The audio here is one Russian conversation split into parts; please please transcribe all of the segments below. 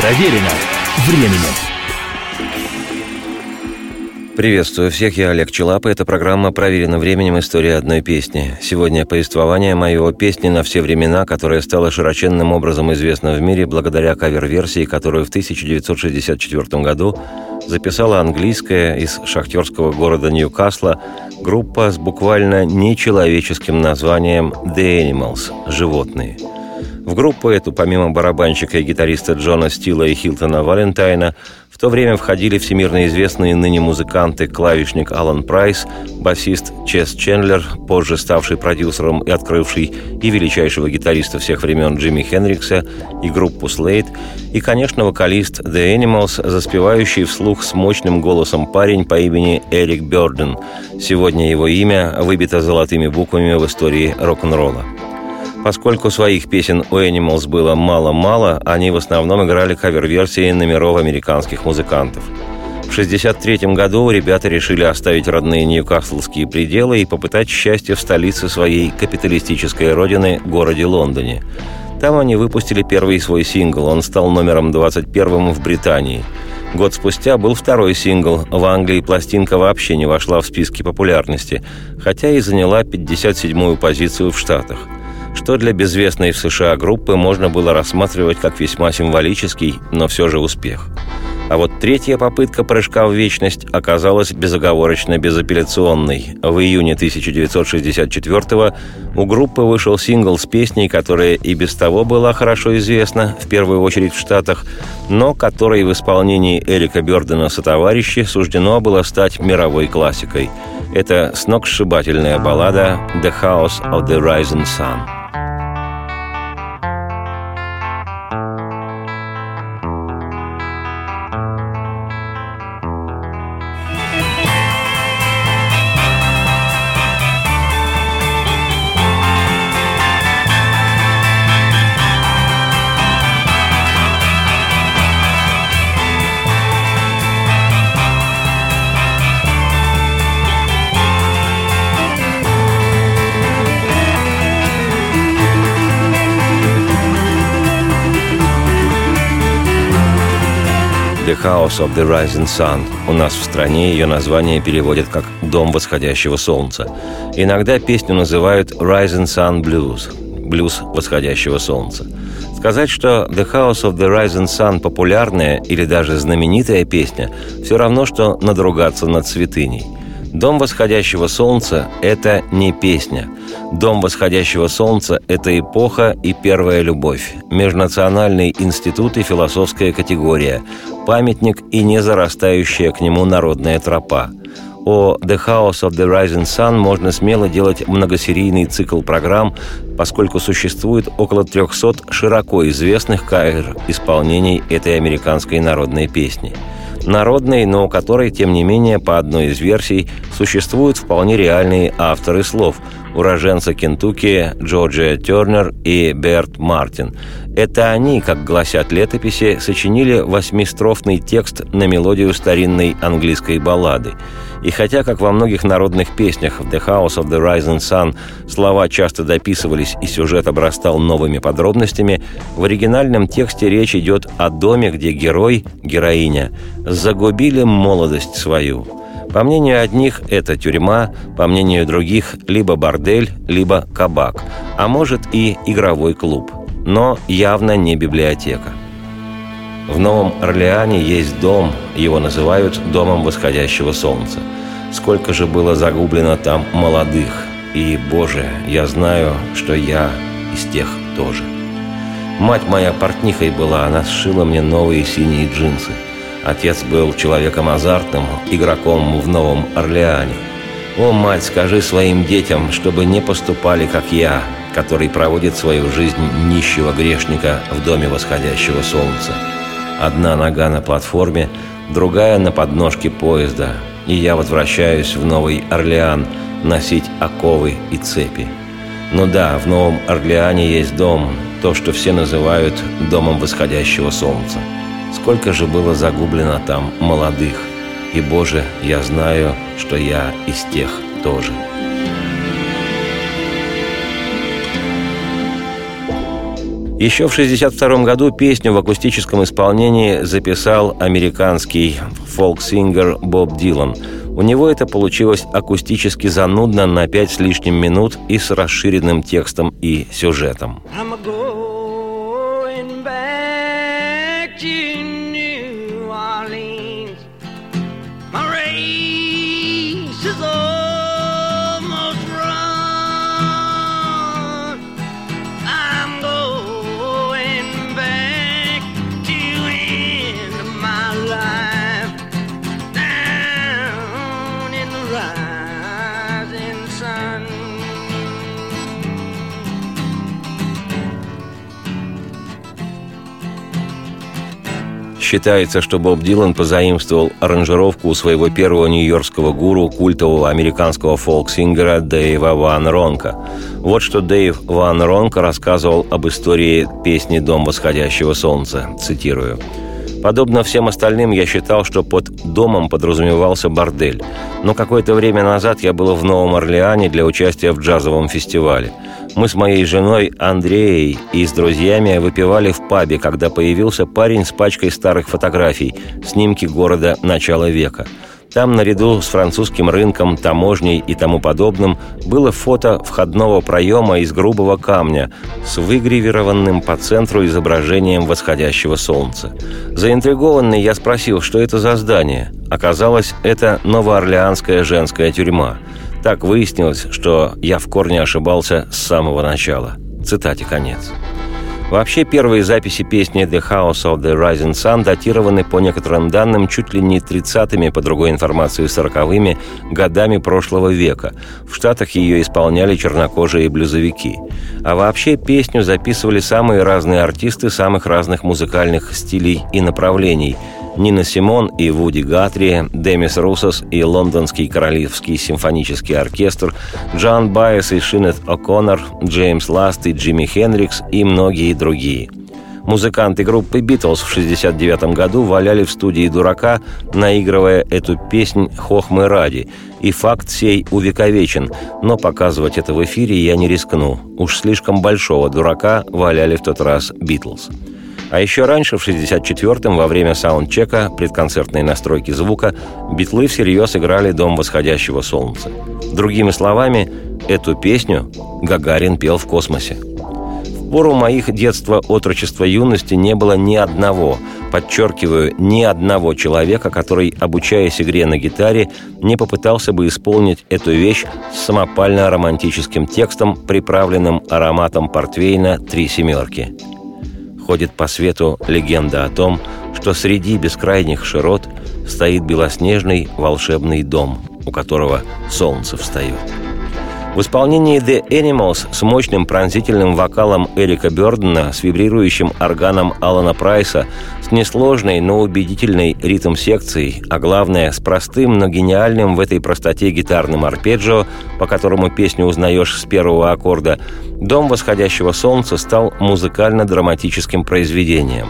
Проверено временем. Приветствую всех, я Олег Челап, и эта программа «Проверена временем. История одной песни». Сегодня повествование моего песни на все времена, которая стала широченным образом известна в мире благодаря кавер-версии, которую в 1964 году записала английская из шахтерского города Ньюкасла группа с буквально нечеловеческим названием «The Animals» – «Животные». В группу эту, помимо барабанщика и гитариста Джона Стила и Хилтона Валентайна, в то время входили всемирно известные ныне музыканты клавишник Алан Прайс, басист Чес Чендлер, позже ставший продюсером и открывший и величайшего гитариста всех времен Джимми Хенрикса, и группу Слейд, и, конечно, вокалист The Animals, заспевающий вслух с мощным голосом парень по имени Эрик Бёрден. Сегодня его имя выбито золотыми буквами в истории рок-н-ролла. Поскольку своих песен у Animals было мало-мало, они в основном играли кавер-версии номеров американских музыкантов. В 1963 году ребята решили оставить родные ньюкаслские пределы и попытать счастье в столице своей капиталистической родины, городе Лондоне. Там они выпустили первый свой сингл, он стал номером 21 в Британии. Год спустя был второй сингл. В Англии пластинка вообще не вошла в списки популярности, хотя и заняла 57-ю позицию в Штатах что для безвестной в США группы можно было рассматривать как весьма символический, но все же успех. А вот третья попытка прыжка в вечность оказалась безоговорочно безапелляционной. В июне 1964 у группы вышел сингл с песней, которая и без того была хорошо известна, в первую очередь в Штатах, но которой в исполнении Эрика Бёрдена сотоварищи суждено было стать мировой классикой. Это сногсшибательная баллада «The House of the Rising Sun». House of the Rising Sun». У нас в стране ее название переводят как «Дом восходящего солнца». Иногда песню называют «Rising Sun Blues» – «Блюз восходящего солнца». Сказать, что «The House of the Rising Sun» популярная или даже знаменитая песня, все равно, что надругаться над святыней – Дом восходящего солнца – это не песня. Дом восходящего солнца – это эпоха и первая любовь, межнациональный институт и философская категория, памятник и незарастающая к нему народная тропа. О «The House of the Rising Sun» можно смело делать многосерийный цикл программ, поскольку существует около 300 широко известных кавер исполнений этой американской народной песни – народной, но у которой, тем не менее, по одной из версий, существуют вполне реальные авторы слов – уроженцы Кентукки Джорджия Тернер и Берт Мартин. Это они, как гласят летописи, сочинили восьмистрофный текст на мелодию старинной английской баллады. И хотя, как во многих народных песнях в «The House of the Rising Sun» слова часто дописывались и сюжет обрастал новыми подробностями, в оригинальном тексте речь идет о доме, где герой, героиня, загубили молодость свою – по мнению одних, это тюрьма, по мнению других, либо бордель, либо кабак, а может и игровой клуб, но явно не библиотека. В Новом Орлеане есть дом, его называют «домом восходящего солнца». Сколько же было загублено там молодых, и, Боже, я знаю, что я из тех тоже. Мать моя портнихой была, она сшила мне новые синие джинсы – Отец был человеком азартным, игроком в Новом Орлеане. «О, мать, скажи своим детям, чтобы не поступали, как я, который проводит свою жизнь нищего грешника в доме восходящего солнца. Одна нога на платформе, другая на подножке поезда, и я возвращаюсь в Новый Орлеан носить оковы и цепи. Ну да, в Новом Орлеане есть дом, то, что все называют домом восходящего солнца. Сколько же было загублено там молодых. И, Боже, я знаю, что я из тех тоже. Еще в 1962 году песню в акустическом исполнении записал американский фолк-сингер Боб Дилан. У него это получилось акустически занудно на пять с лишним минут и с расширенным текстом и сюжетом. Считается, что Боб Дилан позаимствовал аранжировку у своего первого нью-йоркского гуру, культового американского фолк-сингера Дэйва Ван Ронка. Вот что Дэйв Ван Ронка рассказывал об истории песни «Дом восходящего солнца». Цитирую. Подобно всем остальным, я считал, что под домом подразумевался бордель. Но какое-то время назад я был в Новом Орлеане для участия в джазовом фестивале – мы с моей женой Андреей и с друзьями выпивали в пабе, когда появился парень с пачкой старых фотографий, снимки города начала века. Там, наряду с французским рынком, таможней и тому подобным, было фото входного проема из грубого камня с выгравированным по центру изображением восходящего солнца. Заинтригованный я спросил, что это за здание. Оказалось, это новоорлеанская женская тюрьма – так выяснилось, что я в корне ошибался с самого начала. Цитате конец. Вообще, первые записи песни «The House of the Rising Sun» датированы по некоторым данным чуть ли не 30-ми, по другой информации 40-ми годами прошлого века. В Штатах ее исполняли чернокожие блюзовики. А вообще песню записывали самые разные артисты самых разных музыкальных стилей и направлений – Нина Симон и Вуди Гатри, Демис Русос и Лондонский Королевский симфонический оркестр, Джон Байес и Шинет О'Коннор, Джеймс Ласт и Джимми Хенрикс и многие другие. Музыканты группы «Битлз» в 1969 году валяли в студии «Дурака», наигрывая эту песнь хохмы ради. И факт сей увековечен, но показывать это в эфире я не рискну. Уж слишком большого дурака валяли в тот раз «Битлз». А еще раньше, в 64-м, во время саундчека, предконцертной настройки звука, битлы всерьез играли «Дом восходящего солнца». Другими словами, эту песню Гагарин пел в космосе. В пору моих детства, отрочества, юности не было ни одного, подчеркиваю, ни одного человека, который, обучаясь игре на гитаре, не попытался бы исполнить эту вещь с самопально-романтическим текстом, приправленным ароматом портвейна «Три семерки». Ходит по свету легенда о том, что среди бескрайних широт стоит белоснежный волшебный дом, у которого солнце встает. В исполнении The Animals с мощным пронзительным вокалом Эрика Бёрдена, с вибрирующим органом Алана Прайса, с несложной, но убедительной ритм-секцией, а главное, с простым, но гениальным в этой простоте гитарным арпеджио, по которому песню узнаешь с первого аккорда, «Дом восходящего солнца» стал музыкально-драматическим произведением.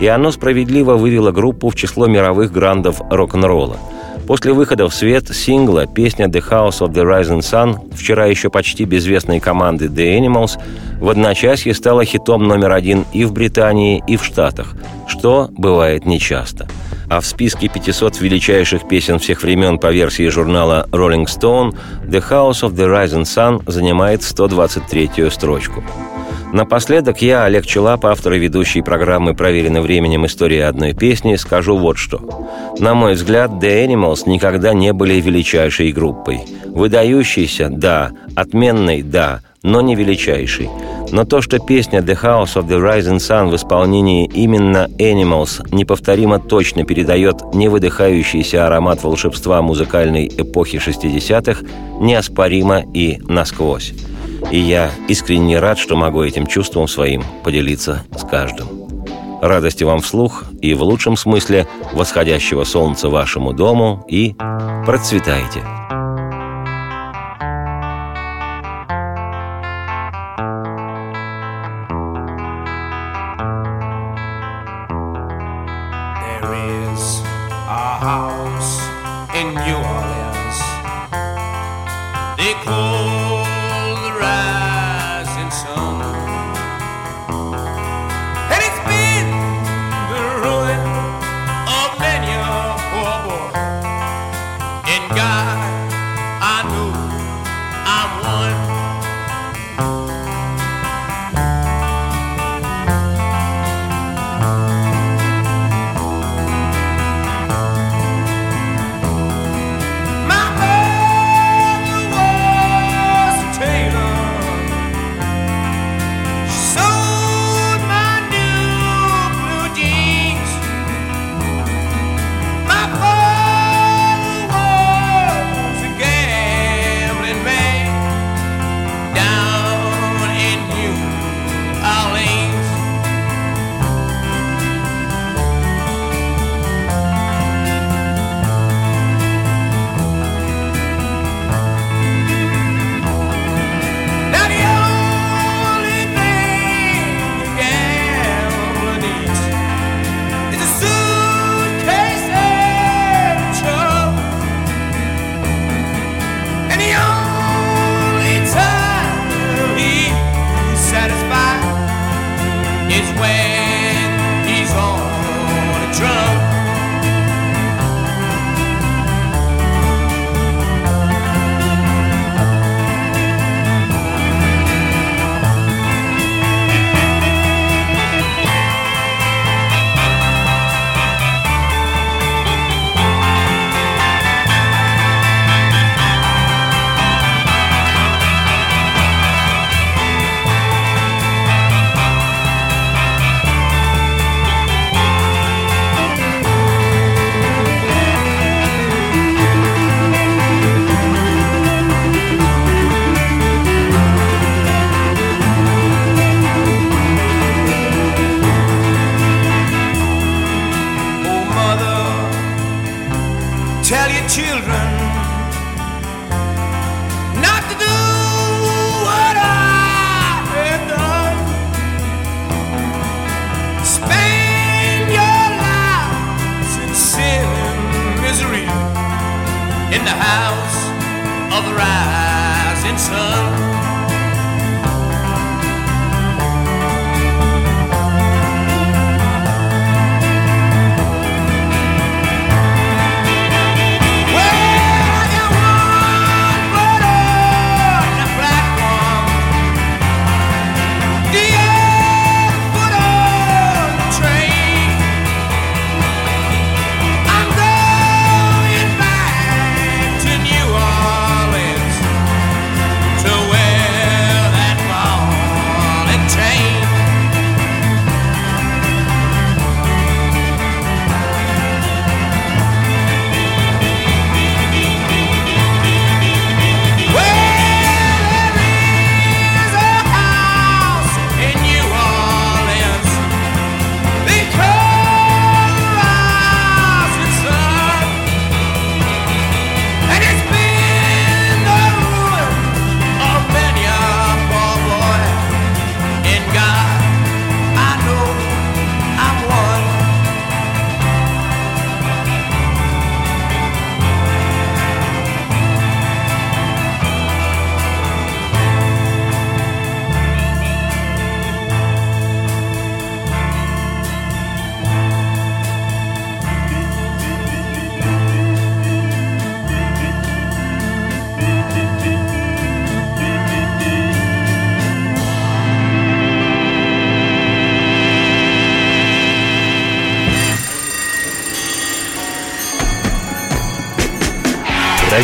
И оно справедливо вывело группу в число мировых грандов рок-н-ролла – После выхода в свет сингла песня «The House of the Rising Sun» вчера еще почти безвестной команды The Animals в одночасье стала хитом номер один и в Британии, и в Штатах, что бывает нечасто. А в списке 500 величайших песен всех времен по версии журнала Rolling Stone «The House of the Rising Sun» занимает 123-ю строчку. Напоследок я, Олег Челап, автор и ведущий программы «Проверено временем. История одной песни», скажу вот что. На мой взгляд, The Animals никогда не были величайшей группой. Выдающейся – да, отменной – да, но не величайшей. Но то, что песня «The House of the Rising Sun» в исполнении именно Animals неповторимо точно передает невыдыхающийся аромат волшебства музыкальной эпохи 60-х, неоспоримо и насквозь. И я искренне рад, что могу этим чувством своим поделиться с каждым. Радости вам вслух и в лучшем смысле восходящего солнца вашему дому и процветайте! house in New Orleans. They call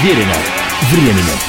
Проверено временем.